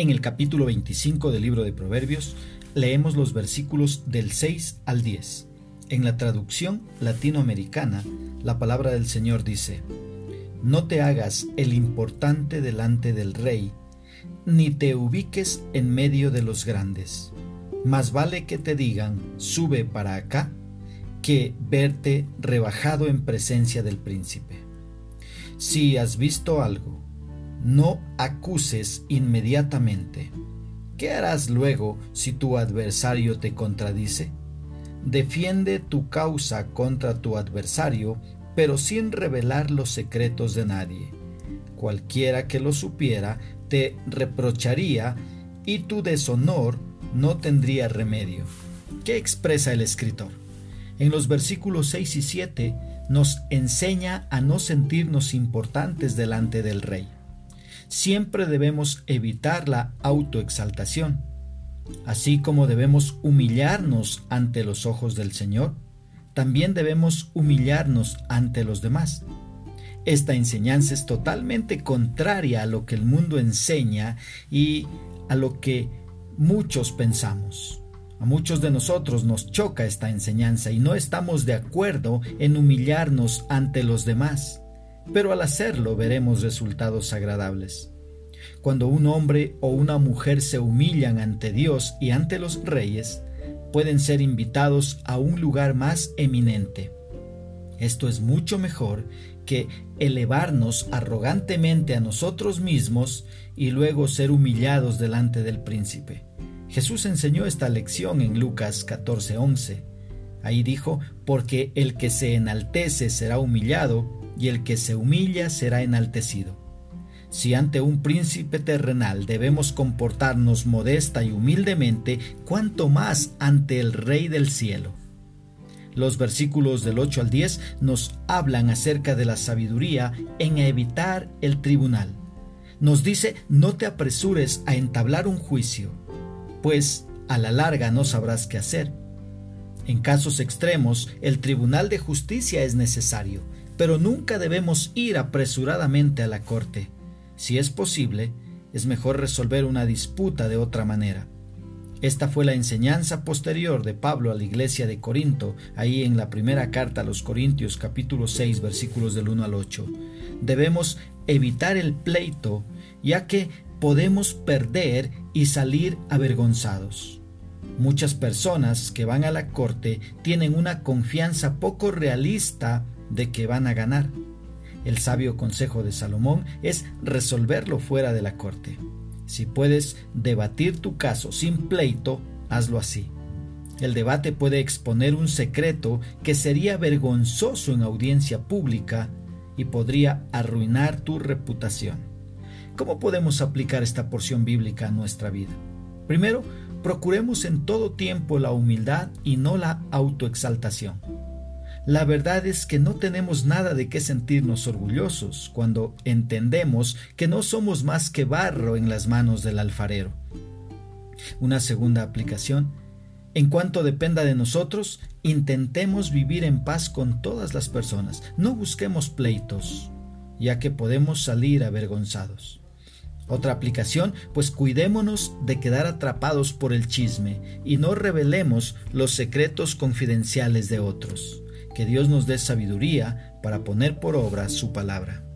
En el capítulo 25 del libro de Proverbios leemos los versículos del 6 al 10. En la traducción latinoamericana, la palabra del Señor dice, No te hagas el importante delante del rey, ni te ubiques en medio de los grandes. Más vale que te digan, sube para acá, que verte rebajado en presencia del príncipe. Si has visto algo, no acuses inmediatamente. ¿Qué harás luego si tu adversario te contradice? Defiende tu causa contra tu adversario, pero sin revelar los secretos de nadie. Cualquiera que lo supiera te reprocharía y tu deshonor no tendría remedio. ¿Qué expresa el escritor? En los versículos 6 y 7 nos enseña a no sentirnos importantes delante del rey. Siempre debemos evitar la autoexaltación, así como debemos humillarnos ante los ojos del Señor, también debemos humillarnos ante los demás. Esta enseñanza es totalmente contraria a lo que el mundo enseña y a lo que muchos pensamos. A muchos de nosotros nos choca esta enseñanza y no estamos de acuerdo en humillarnos ante los demás, pero al hacerlo veremos resultados agradables. Cuando un hombre o una mujer se humillan ante Dios y ante los reyes, pueden ser invitados a un lugar más eminente. Esto es mucho mejor que elevarnos arrogantemente a nosotros mismos y luego ser humillados delante del príncipe. Jesús enseñó esta lección en Lucas 14:11. Ahí dijo, porque el que se enaltece será humillado, y el que se humilla será enaltecido. Si ante un príncipe terrenal debemos comportarnos modesta y humildemente, cuánto más ante el Rey del cielo. Los versículos del 8 al 10 nos hablan acerca de la sabiduría en evitar el tribunal. Nos dice, no te apresures a entablar un juicio pues a la larga no sabrás qué hacer. En casos extremos, el Tribunal de Justicia es necesario, pero nunca debemos ir apresuradamente a la Corte. Si es posible, es mejor resolver una disputa de otra manera. Esta fue la enseñanza posterior de Pablo a la iglesia de Corinto, ahí en la primera carta a los Corintios capítulo 6 versículos del 1 al 8. Debemos evitar el pleito, ya que podemos perder y salir avergonzados. Muchas personas que van a la corte tienen una confianza poco realista de que van a ganar. El sabio consejo de Salomón es resolverlo fuera de la corte. Si puedes debatir tu caso sin pleito, hazlo así. El debate puede exponer un secreto que sería vergonzoso en audiencia pública y podría arruinar tu reputación. ¿Cómo podemos aplicar esta porción bíblica a nuestra vida? Primero, procuremos en todo tiempo la humildad y no la autoexaltación. La verdad es que no tenemos nada de qué sentirnos orgullosos cuando entendemos que no somos más que barro en las manos del alfarero. Una segunda aplicación, en cuanto dependa de nosotros, intentemos vivir en paz con todas las personas, no busquemos pleitos, ya que podemos salir avergonzados. Otra aplicación, pues cuidémonos de quedar atrapados por el chisme y no revelemos los secretos confidenciales de otros. Que Dios nos dé sabiduría para poner por obra su palabra.